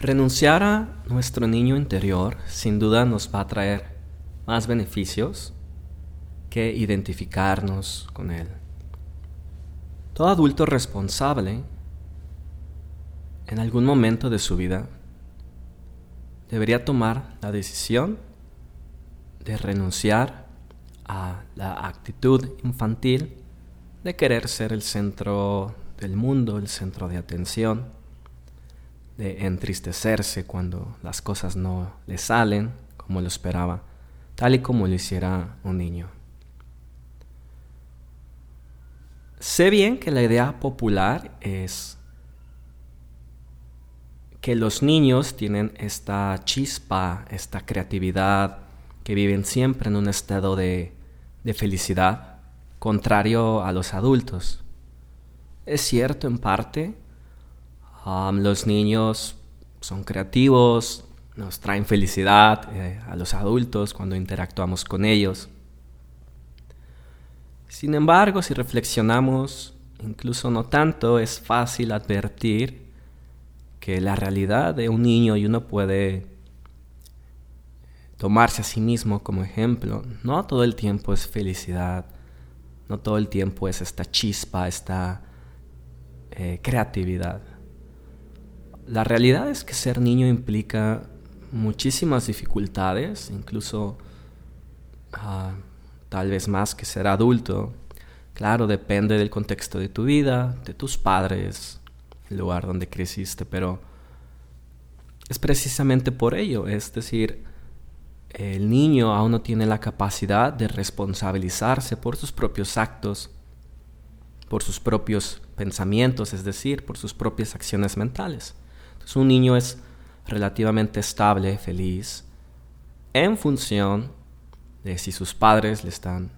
Renunciar a nuestro niño interior sin duda nos va a traer más beneficios que identificarnos con él. Todo adulto responsable en algún momento de su vida debería tomar la decisión de renunciar a la actitud infantil de querer ser el centro del mundo, el centro de atención de entristecerse cuando las cosas no le salen como lo esperaba, tal y como lo hiciera un niño. Sé bien que la idea popular es que los niños tienen esta chispa, esta creatividad, que viven siempre en un estado de, de felicidad, contrario a los adultos. Es cierto en parte, los niños son creativos, nos traen felicidad eh, a los adultos cuando interactuamos con ellos. Sin embargo, si reflexionamos, incluso no tanto, es fácil advertir que la realidad de un niño y uno puede tomarse a sí mismo como ejemplo. No todo el tiempo es felicidad, no todo el tiempo es esta chispa, esta eh, creatividad. La realidad es que ser niño implica muchísimas dificultades, incluso ah, tal vez más que ser adulto. Claro, depende del contexto de tu vida, de tus padres, el lugar donde creciste, pero es precisamente por ello, es decir, el niño aún no tiene la capacidad de responsabilizarse por sus propios actos, por sus propios pensamientos, es decir, por sus propias acciones mentales un niño es relativamente estable, feliz, en función de si sus padres le están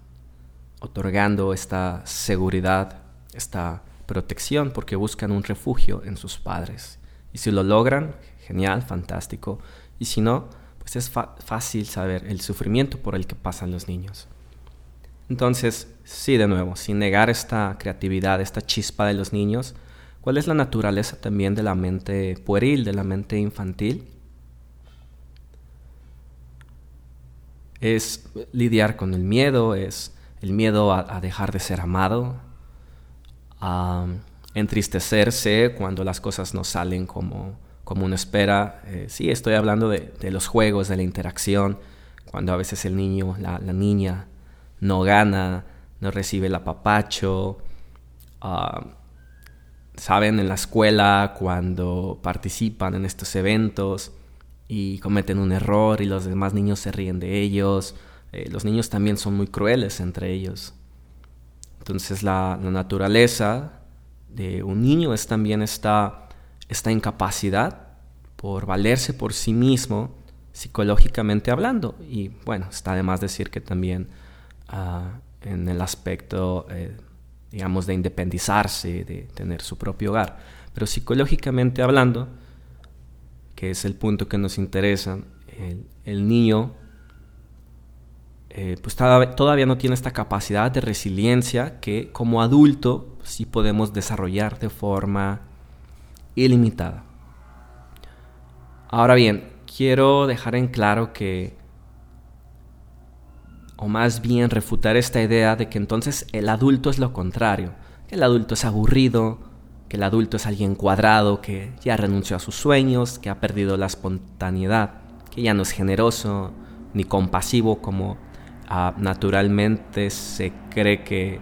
otorgando esta seguridad, esta protección, porque buscan un refugio en sus padres. Y si lo logran, genial, fantástico. Y si no, pues es fácil saber el sufrimiento por el que pasan los niños. Entonces, sí, de nuevo, sin negar esta creatividad, esta chispa de los niños, ¿Cuál es la naturaleza también de la mente pueril, de la mente infantil? Es lidiar con el miedo, es el miedo a, dejar de ser amado, a entristecerse cuando las cosas no salen como, como uno espera. Eh, sí, estoy hablando de, los juegos, de la interacción, cuando a veces el niño, la, niña, no gana, no recibe el apapacho. Ah, saben en la escuela cuando participan en estos eventos y cometen un error y los demás niños se ríen de ellos. Eh, los niños también son muy crueles entre ellos. Entonces la, naturaleza de un niño es también esta, esta incapacidad por valerse por sí mismo psicológicamente hablando. Y bueno, está de más decir que también ah, en el aspecto eh, digamos, de independizarse, de tener su propio hogar. Pero psicológicamente hablando, que es el punto que nos interesa, el, niño eh, pues todavía no tiene esta capacidad de resiliencia que como adulto sí podemos desarrollar de forma ilimitada. Ahora bien, quiero dejar en claro que o más bien refutar esta idea de que entonces el adulto es lo contrario, que el adulto es aburrido, que el adulto es alguien cuadrado, que ya renunció a sus sueños, que ha perdido la espontaneidad, que ya no es generoso ni compasivo como ah, naturalmente se cree que,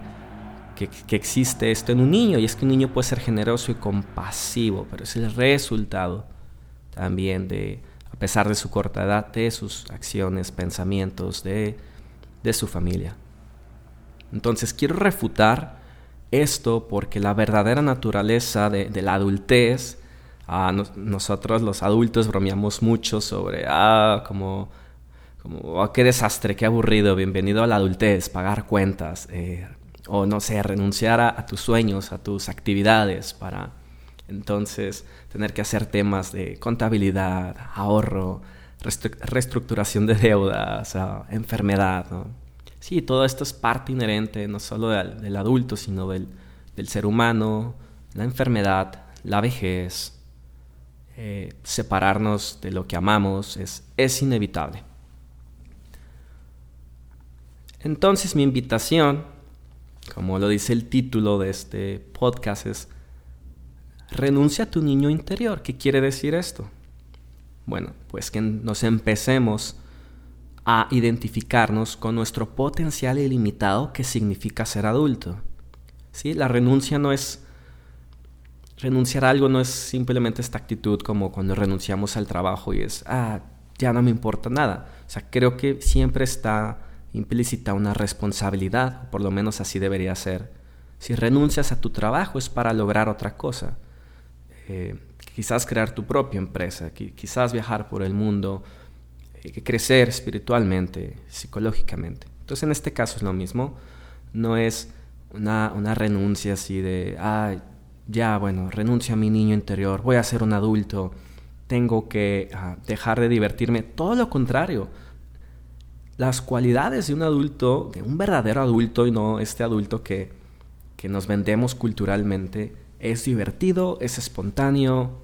que, que existe esto en un niño, y es que un niño puede ser generoso y compasivo, pero es el resultado también de, a pesar de su corta edad, de sus acciones, pensamientos, de de su familia. Entonces quiero refutar esto porque la verdadera naturaleza de, la adultez, ah, nosotros los adultos bromeamos mucho sobre, ah, como, como oh, qué desastre, qué aburrido, bienvenido a la adultez, pagar cuentas, eh, o no sé, renunciar a, tus sueños, a tus actividades para entonces tener que hacer temas de contabilidad, ahorro, reestructuración de deudas, enfermedad. Sí, todo esto es parte inherente no solo del, adulto, sino del, ser humano, la enfermedad, la vejez, eh, separarnos de lo que amamos es, es inevitable. Entonces mi invitación, como lo dice el título de este podcast, es renuncia a tu niño interior. ¿Qué quiere decir esto? Bueno, pues que nos empecemos a identificarnos con nuestro potencial ilimitado que significa ser adulto. ¿Sí? La renuncia no es... Renunciar a algo no es simplemente esta actitud como cuando renunciamos al trabajo y es, ah, ya no me importa nada. O sea, creo que siempre está implícita una responsabilidad, por lo menos así debería ser. Si renuncias a tu trabajo es para lograr otra cosa. Eh, quizás crear tu propia empresa, quizás viajar por el mundo, eh, crecer espiritualmente, psicológicamente. Entonces en este caso es lo mismo, no es una, renuncia así de, ah, ya, bueno, renuncio a mi niño interior, voy a ser un adulto, tengo que ah, dejar de divertirme, todo lo contrario. Las cualidades de un adulto, de un verdadero adulto y no este adulto que, que nos vendemos culturalmente, es divertido, es espontáneo,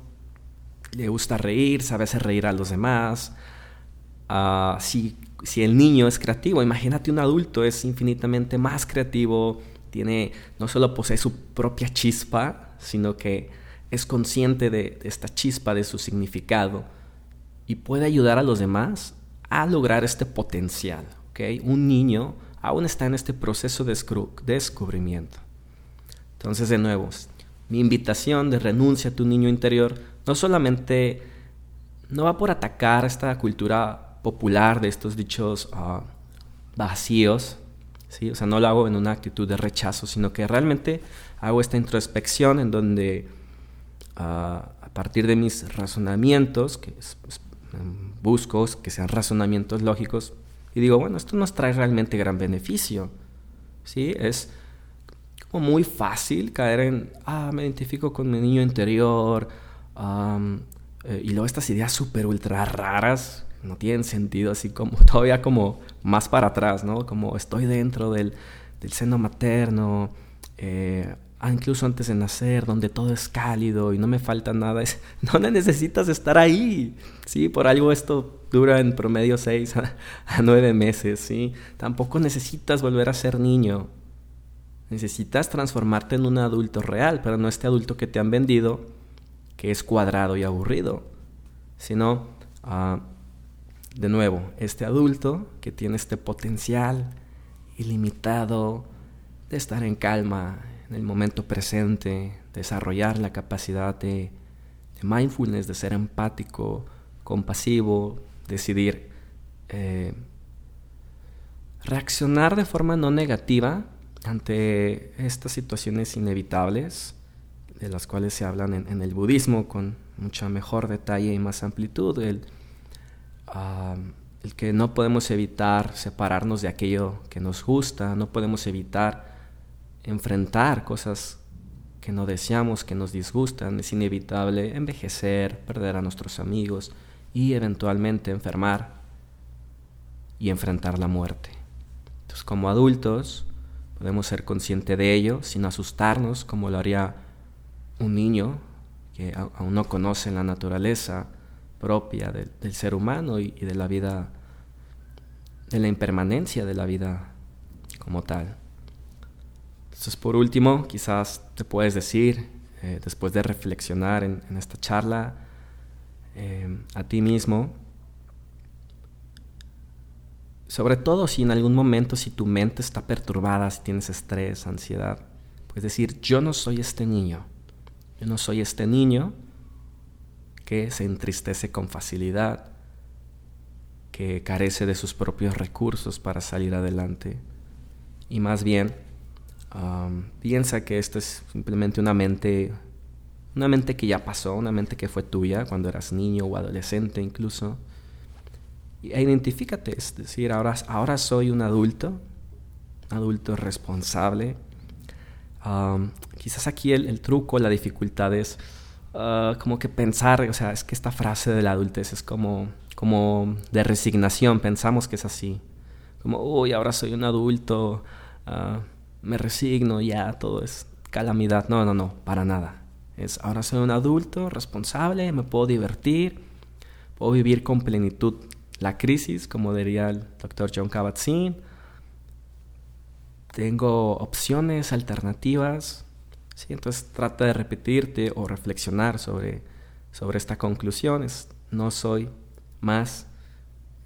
le gusta reír, sabe hacer reír a los demás. Ah, si, si el niño es creativo, imagínate un adulto, es infinitamente más creativo, tiene, no solo posee su propia chispa, sino que es consciente de, esta chispa, de su significado, y puede ayudar a los demás a lograr este potencial. ¿okay? Un niño aún está en este proceso de descubrimiento. Entonces, de nuevo, mi invitación de renuncia a tu niño interior no solamente no va por atacar esta cultura popular de estos dichos ah, vacíos, ¿sí? o sea, no lo hago en una actitud de rechazo, sino que realmente hago esta introspección en donde ah, a partir de mis razonamientos, que pues, busco que sean razonamientos lógicos, y digo, bueno, esto nos trae realmente gran beneficio, ¿sí? Es como muy fácil caer en, ah, me identifico con mi niño interior, eh, y luego estas ideas súper ultra raras, no tienen sentido, así como todavía como más para atrás, ¿no? Como estoy dentro del, del seno materno, eh, ah, incluso antes de nacer, donde todo es cálido y no me falta nada, es, no necesitas estar ahí, ¿sí? Por algo esto dura en promedio seis a, a nueve meses, ¿sí? Tampoco necesitas volver a ser niño, Necesitas transformarte en un adulto real, pero no este adulto que te han vendido, que es cuadrado y aburrido, sino, ah, de nuevo, este adulto que tiene este potencial ilimitado de estar en calma en el momento presente, desarrollar la capacidad de, mindfulness, de ser empático, compasivo, decidir eh, reaccionar de forma no negativa ante estas situaciones inevitables, de las cuales se hablan en, el budismo con mucha mejor detalle y más amplitud, el, el que no podemos evitar separarnos de aquello que nos gusta, no podemos evitar enfrentar cosas que no deseamos, que nos disgustan, es inevitable envejecer, perder a nuestros amigos y eventualmente enfermar y enfrentar la muerte. Entonces, como adultos, Podemos ser conscientes de ello sin asustarnos como lo haría un niño que aún no conoce la naturaleza propia del ser humano y, de la vida, de la impermanencia de la vida como tal. Entonces, por último, quizás te puedes decir, eh, después de reflexionar en, esta charla, eh, a ti mismo, sobre todo si en algún momento, si tu mente está perturbada, si tienes estrés, ansiedad, puedes decir, yo no soy este niño. Yo no soy este niño que se entristece con facilidad, que carece de sus propios recursos para salir adelante. Y más bien, piensa que esto es simplemente una mente, una mente que ya pasó, una mente que fue tuya cuando eras niño o adolescente incluso identifícate, es decir, ahora, ahora soy un adulto, adulto responsable. quizás aquí el, truco, la dificultad es ah, como que pensar, o sea, es que esta frase de la adultez es como, como de resignación, pensamos que es así. Como, uy, ahora soy un adulto, ah, me resigno, ya todo es calamidad. No, no, no, para nada. Es ahora soy un adulto responsable, me puedo divertir, puedo vivir con plenitud la crisis, como diría el doctor John Kabat-Zinn. Tengo opciones alternativas. ¿sí? Entonces trata de repetirte o reflexionar sobre, sobre esta conclusión. no soy más,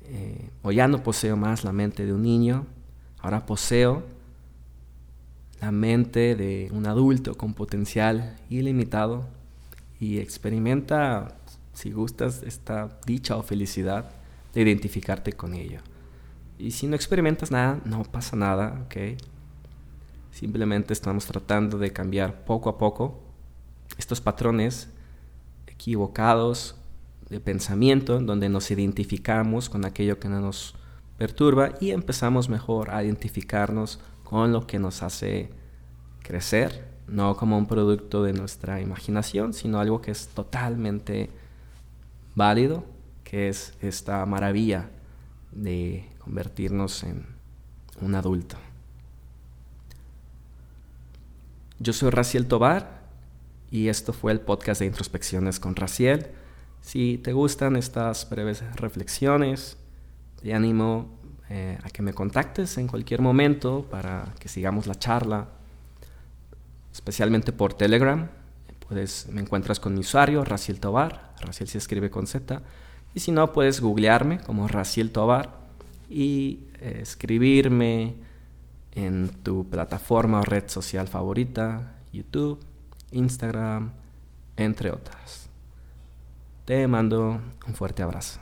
eh, o ya no poseo más la mente de un niño, ahora poseo la mente de un adulto con potencial ilimitado y experimenta, si gustas, esta dicha o felicidad de identificarte con ello. Y si no experimentas nada, no pasa nada, ¿ok? Simplemente estamos tratando de cambiar poco a poco estos patrones equivocados de pensamiento donde nos identificamos con aquello que no nos perturba y empezamos mejor a identificarnos con lo que nos hace crecer, no como un producto de nuestra imaginación, sino algo que es totalmente válido, que es esta maravilla de convertirnos en un adulto. Yo soy Raciel Tobar y esto fue el podcast de introspecciones con Raciel. Si te gustan estas breves reflexiones, te animo eh, a que me contactes en cualquier momento para que sigamos la charla, especialmente por Telegram. Puedes, me encuentras con mi usuario, Raciel Tobar, Raciel se escribe con Z, y si no, puedes googlearme como Raciel Tobar y eh, escribirme en tu plataforma o red social favorita, YouTube, Instagram, entre otras. Te mando un fuerte abrazo.